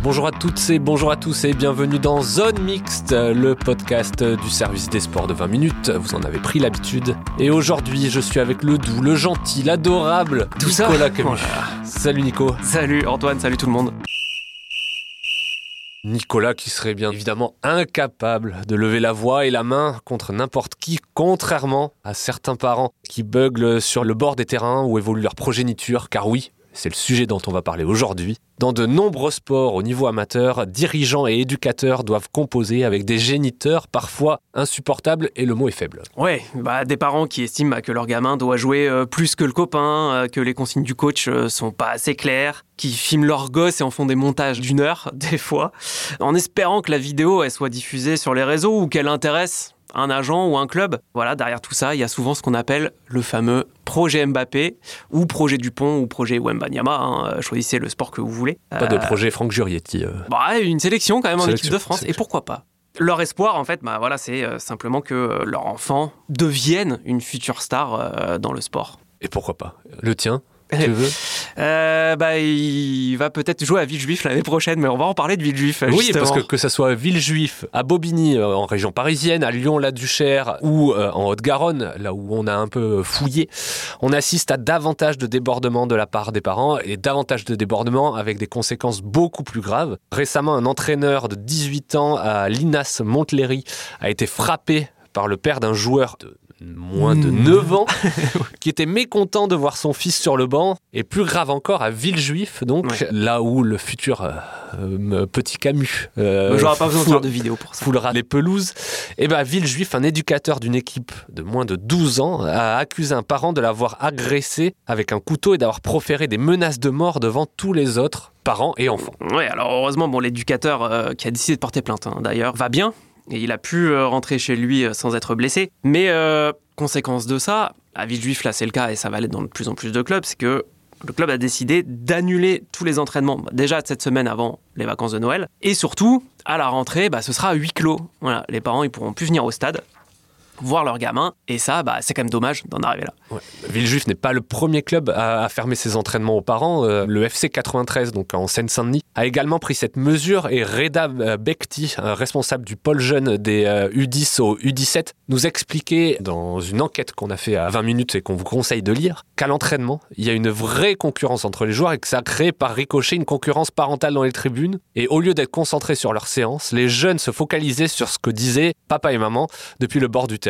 Bonjour à toutes et bonjour à tous et bienvenue dans Zone Mixte, le podcast du service des sports de 20 minutes. Vous en avez pris l'habitude. Et aujourd'hui, je suis avec le doux, le gentil, l'adorable Nicolas Camus. Voilà. Salut Nico. Salut Antoine, salut tout le monde. Nicolas qui serait bien évidemment incapable de lever la voix et la main contre n'importe qui, contrairement à certains parents qui beuglent sur le bord des terrains où évolue leur progéniture, car oui, c'est le sujet dont on va parler aujourd'hui. Dans de nombreux sports au niveau amateur, dirigeants et éducateurs doivent composer avec des géniteurs parfois insupportables et le mot est faible. Ouais, bah, des parents qui estiment bah, que leur gamin doit jouer euh, plus que le copain, euh, que les consignes du coach euh, sont pas assez claires, qui filment leur gosse et en font des montages d'une heure, des fois, en espérant que la vidéo soit diffusée sur les réseaux ou qu'elle intéresse un agent ou un club. Voilà, derrière tout ça, il y a souvent ce qu'on appelle le fameux projet Mbappé ou projet Dupont ou projet Wembanyama. Hein, choisissez le sport que vous voulez. Pas de Euh, projet Franck Jurietti. euh. Bah, une sélection quand même en équipe de France. Et pourquoi pas leur espoir, en fait, bah, voilà, c'est euh, simplement que euh, leur enfant devienne une future star euh, dans le sport. Et pourquoi pas Le tien? tu veux Euh, bah, il va peut-être jouer à Villejuif l'année prochaine, mais on va en parler de Villejuif. Oui, justement. parce que que ça soit à Villejuif, à Bobigny, euh, en région parisienne, à Lyon-la-Duchère ou euh, en Haute-Garonne, là où on a un peu fouillé, on assiste à davantage de débordements de la part des parents et davantage de débordements avec des conséquences beaucoup plus graves. Récemment, un entraîneur de 18 ans à l'INAS Montlhéry a été frappé par le père d'un joueur de moins de Mmh. 9 ans qui était mécontent de voir son fils sur le banc et plus grave encore à Villejuif donc Ouais. là où le futur euh, petit Camus euh, J'aurais pas besoin de faire de vidéo pour ça. foulera les pelouses et ben Villejuif un éducateur d'une équipe de moins de 12 ans a accusé un parent de l'avoir agressé avec un couteau et d'avoir proféré des menaces de mort devant tous les autres parents et enfants Ouais, alors heureusement, bon, l'éducateur euh, qui a décidé de porter plainte, hein, d'ailleurs, va bien. Et il a pu euh, rentrer chez lui euh, sans être blessé. Mais euh, conséquence de ça, à Villejuif, là c'est le cas et ça va l'être dans de plus en plus de clubs, c'est que le club a décidé d'annuler tous les entraînements, déjà cette semaine avant les vacances de Noël. Et surtout, à la rentrée, bah, ce sera à huis clos. Voilà, les parents ils pourront plus venir au stade, voir leurs gamins. Et ça, bah, c'est quand même dommage d'en arriver là. Villejuif n'est pas le premier club à, fermer ses entraînements aux parents. Euh, le FC 93, donc en Seine-Saint-Denis, a également pris cette mesure et Reda euh, Bekti, responsable du pôle jeune des euh, U10 au U17, nous expliquait dans une enquête qu'on a fait à 20 minutes et qu'on vous conseille de lire qu'à l'entraînement, il y a une vraie concurrence entre les joueurs et que ça crée par ricochet une concurrence parentale dans les tribunes. Et au lieu d'être concentrés sur leur séance, les jeunes se focalisaient sur ce que disaient papa et maman depuis le bord du terrain.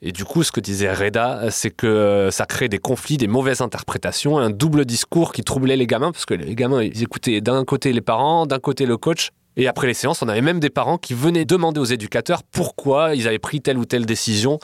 Et du coup, ce que disait Reda, c'est que euh, ça crée des conflits, des mauvaises interprétations, un double discours qui troublait les gamins, parce que les gamins, ils écoutaient d'un côté les parents, d'un côté le coach. Et après les séances, on avait même des parents qui venaient demander aux éducateurs pourquoi ils avaient pris telle ou telle décision.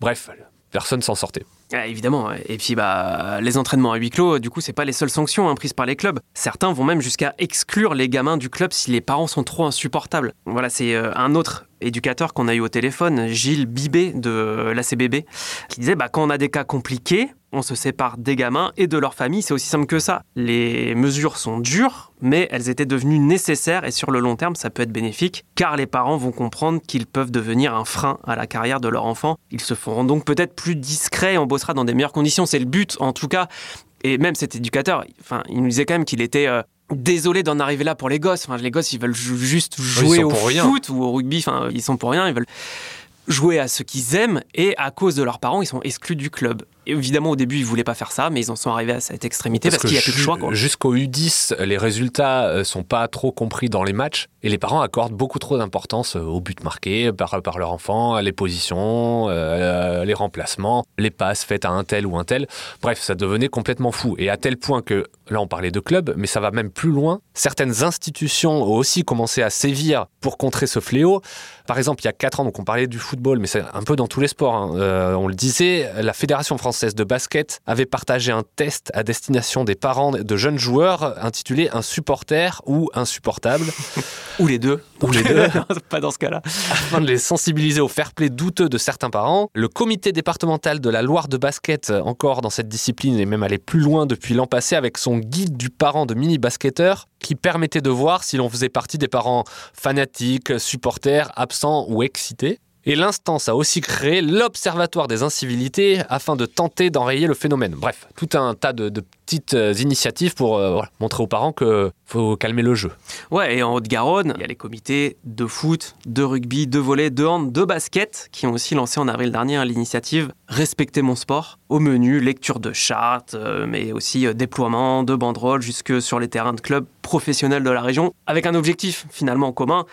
Bref, personne s'en sortait. Évidemment. Et puis, bah, les entraînements à huis clos, du coup, c'est pas les seules sanctions hein, prises par les clubs. Certains vont même jusqu'à exclure les gamins du club si les parents sont trop insupportables. Voilà, c'est euh, un autre éducateur qu'on a eu au téléphone, Gilles Bibé de l'ACBB, qui disait bah, quand on a des cas compliqués, on se sépare des gamins et de leur famille. C'est aussi simple que ça. Les mesures sont dures, mais elles étaient devenues nécessaires et sur le long terme, ça peut être bénéfique car les parents vont comprendre qu'ils peuvent devenir un frein à la carrière de leur enfant. Ils se feront donc peut-être plus discrets et on bossera dans des meilleures conditions. C'est le but, en tout cas. Et même cet éducateur, enfin, il nous disait quand même qu'il était euh, désolé d'en arriver là pour les gosses. Enfin, les gosses, ils veulent ju- juste jouer au rien. foot ou au rugby. Enfin, ils sont pour rien. Ils veulent jouer à ce qu'ils aiment et à cause de leurs parents, ils sont exclus du club. Évidemment, au début, ils voulaient pas faire ça, mais ils en sont arrivés à cette extrémité parce, qu'il y a plus de choix. Jusqu'au U10, les résultats euh, sont pas trop compris dans les matchs et les parents accordent beaucoup trop d'importance euh, aux buts marqués par, par leur enfant, les positions, euh, les remplacements, les passes faites à un tel ou un tel. Bref, ça devenait complètement fou. Et à tel point que, là on parlait de club, mais ça va même plus loin. Certaines institutions ont aussi commencé à sévir pour contrer ce fléau. Par exemple, il y a 4 ans, donc on parlait du football, mais c'est un peu dans tous les sports, hein, euh, on le disait, la Fédération française française de basket avait partagé un test à destination des parents de jeunes joueurs intitulé Un supporter ou insupportable. ou les deux. Ou les deux. pas dans ce cas-là. Afin de les sensibiliser au fair play douteux de certains parents, le comité départemental de la Loire de basket, encore dans cette discipline et même allé plus loin depuis l'an passé avec son guide du parent de mini-basketteurs qui permettait de voir si l'on faisait partie des parents fanatiques, supporters, absents ou excités. Et l'instance a aussi créé l'Observatoire des incivilités afin de tenter d'enrayer le phénomène. Bref, tout un tas de, petites euh, initiatives pour euh, montrer aux parents qu'il faut calmer le jeu. Ouais, et en Haute-Garonne, il y a les comités de foot, de rugby, de volley, de hand, de basket qui ont aussi lancé en avril dernier l'initiative Respecter mon sport. Au menu, lecture de chartes, euh, mais aussi déploiement de banderoles jusque sur les terrains de clubs professionnels de la région, avec un objectif finalement commun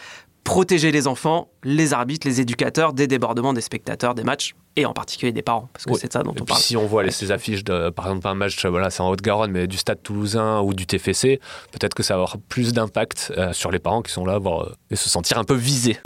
protéger les enfants, les arbitres, les éducateurs des débordements des spectateurs des matchs et en particulier des parents, parce que c'est ça dont et on puis parle. Si on voit ces affiches, de, par exemple, un match, voilà, c'est en Haute-Garonne, mais du Stade Toulousain ou du TFC, peut-être que ça va avoir plus d'impact euh, sur les parents qui sont là voir, euh, et se sentir un peu visés.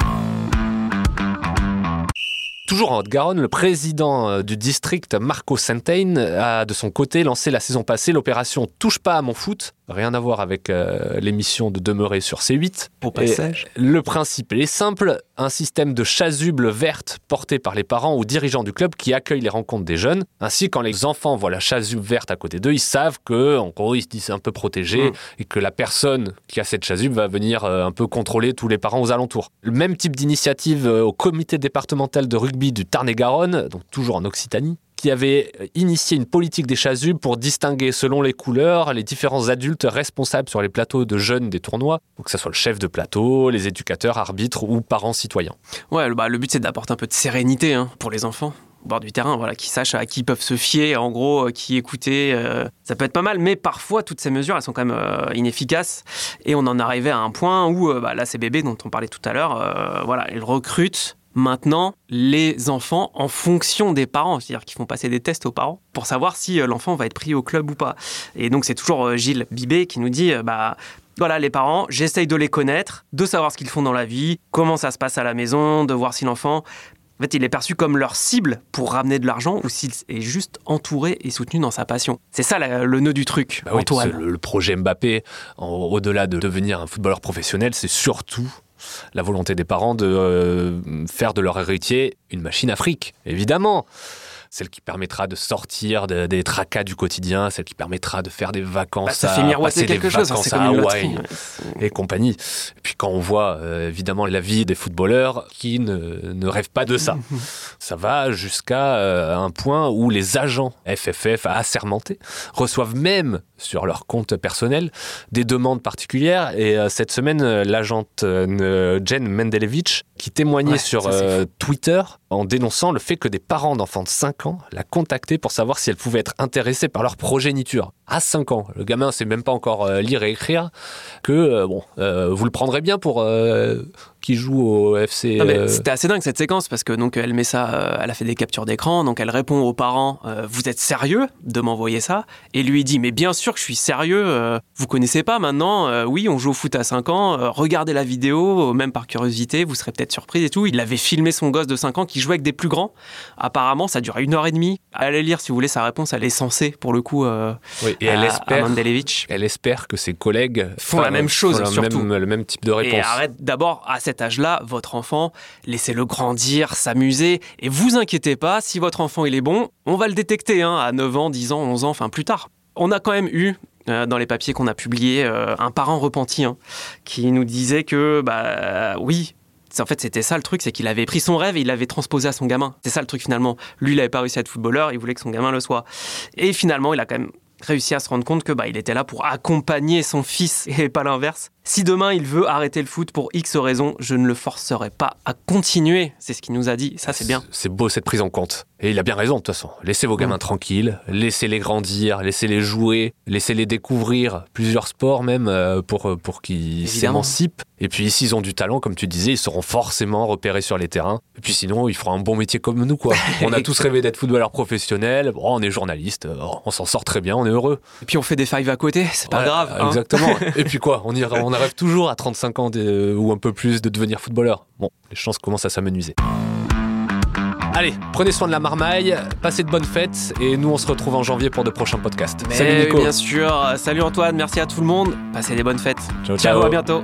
Toujours en Haute-Garonne, le président euh, du district, Marco Saintain, a de son côté lancé la saison passée l'opération Touche pas à mon foot, rien à voir avec euh, l'émission de Demeurer sur C8. Au passage. Et le principe est simple, un système de chasuble verte porté par les parents ou dirigeants du club qui accueillent les rencontres des jeunes. Ainsi, quand les enfants voient la chasuble verte à côté d'eux, ils savent que, en gros, ils se disent un peu protégés Mm. et que la personne qui a cette chasuble va venir euh, un peu contrôler tous les parents aux alentours. Le même type d'initiative euh, au comité départemental de rugby du Tarn-et-Garonne, donc toujours en Occitanie, qui avait initié une politique des chasubles pour distinguer selon les couleurs les différents adultes responsables sur les plateaux de jeunes des tournois, que ce soit le chef de plateau, les éducateurs, arbitres ou parents citoyens. Ouais, bah, le but c'est d'apporter un peu de sérénité hein, pour les enfants au bord du terrain, voilà, qui sachent à qui ils peuvent se fier, en gros, euh, qui écouter. euh, ça peut être pas mal, mais parfois toutes ces mesures elles sont quand même euh, inefficaces et on en arrivait à un point où là ces bébés dont on parlait tout à l'heure, voilà, ils recrutent maintenant les enfants en fonction des parents, c'est-à-dire qu'ils font passer des tests aux parents pour savoir si euh, l'enfant va être pris au club ou pas. Et donc c'est toujours euh, Gilles Bibé qui nous dit, euh, bah voilà, les parents, j'essaye de les connaître, de savoir ce qu'ils font dans la vie, comment ça se passe à la maison, de voir si l'enfant, en fait, il est perçu comme leur cible pour ramener de l'argent ou s'il est juste entouré et soutenu dans sa passion. C'est ça la- le nœud du truc, Bah oui, Antoine. le, le projet Mbappé, au-delà de devenir un footballeur professionnel, c'est surtout la volonté des parents de euh, faire de leur héritier une machine Afrique, évidemment. Celle qui permettra de sortir de- des tracas du quotidien, celle qui permettra de faire des vacances Bah, ça à- fait passer des quelque chose, hein, vacances à Hawaï ouais. et compagnie. Et puis quand on voit euh, évidemment la vie des footballeurs qui ne, ne rêvent pas de ça, ça va jusqu'à euh, un point où les agents FFF assermentés reçoivent même sur leur compte personnel des demandes particulières. Et euh, cette semaine, l'agente Jen Mendelevich qui témoignait Ouais, sur euh, Twitter en dénonçant le fait que des parents d'enfants de 5 ans la contactaient pour savoir si elle pouvait être intéressée par leur progéniture. À 5 ans, le gamin sait même pas encore euh, lire et écrire, que euh, bon, vous le prendrez bien pour qui joue au FC. C'était assez dingue cette séquence parce que donc elle met ça, elle a fait des captures d'écran, donc elle répond aux parents Vous êtes sérieux de m'envoyer ça? Et lui dit Mais bien sûr que je suis sérieux, vous connaissez pas maintenant Oui, on joue au foot à 5 ans, regardez la vidéo, même par curiosité, vous serez peut-être surprise et tout. Il avait filmé son gosse de 5 ans qui jouait avec des plus grands. Apparemment, ça durait une heure et demie. Allez lire si vous voulez sa réponse, elle est censée pour le coup. euh, oui, et elle à- à espère. Mandelevich. Elle espère que ses collègues Font la même chose, font surtout. même, le même type de réponse. Et arrête d'abord, à cet âge-là, votre enfant, laissez-le grandir, s'amuser, et vous inquiétez pas, si votre enfant il est bon, on va le détecter hein, à 9 ans, 10 ans, 11 ans, enfin plus tard. On a quand même eu, euh, dans les papiers qu'on a publiés, euh, un parent repenti hein, qui nous disait que, bah oui, en fait, c'était ça le truc, c'est qu'il avait pris son rêve et il l'avait transposé à son gamin. C'est ça le truc finalement. Lui, il n'avait pas réussi à être footballeur, il voulait que son gamin le soit. Et finalement, il a quand même réussi à se rendre compte que bah, il était là pour accompagner son fils et pas l'inverse. Si demain il veut arrêter le foot pour X raisons, je ne le forcerai pas à continuer. C'est ce qu'il nous a dit. Ça, c'est bien. C'est beau cette prise en compte. Et il a bien raison de toute façon. Laissez vos gamins tranquilles, laissez-les grandir, laissez-les jouer, laissez-les découvrir plusieurs sports même euh, pour, pour qu'ils s'émancipent. Et puis s'ils ont du talent, comme tu disais, ils seront forcément repérés sur les terrains. Et puis sinon, ils feront un bon métier comme nous quoi. On a tous rêvé d'être footballeur professionnel. Bon, on est journaliste, on s'en sort très bien, on est heureux. Et puis on fait des fives à côté, c'est pas grave. hein. Exactement. Et puis quoi? On, y, on rêve toujours à 35 ans de- ou un peu plus de devenir footballeur. Bon, les chances commencent à s'amenuiser. Allez, prenez soin de la marmaille, passez de bonnes fêtes et nous on se retrouve en janvier pour de prochains podcasts. Mais Salut Nico. bien sûr. Salut Antoine, merci à tout le monde. Passez des bonnes fêtes. Ciao, ciao ciao. à bientôt.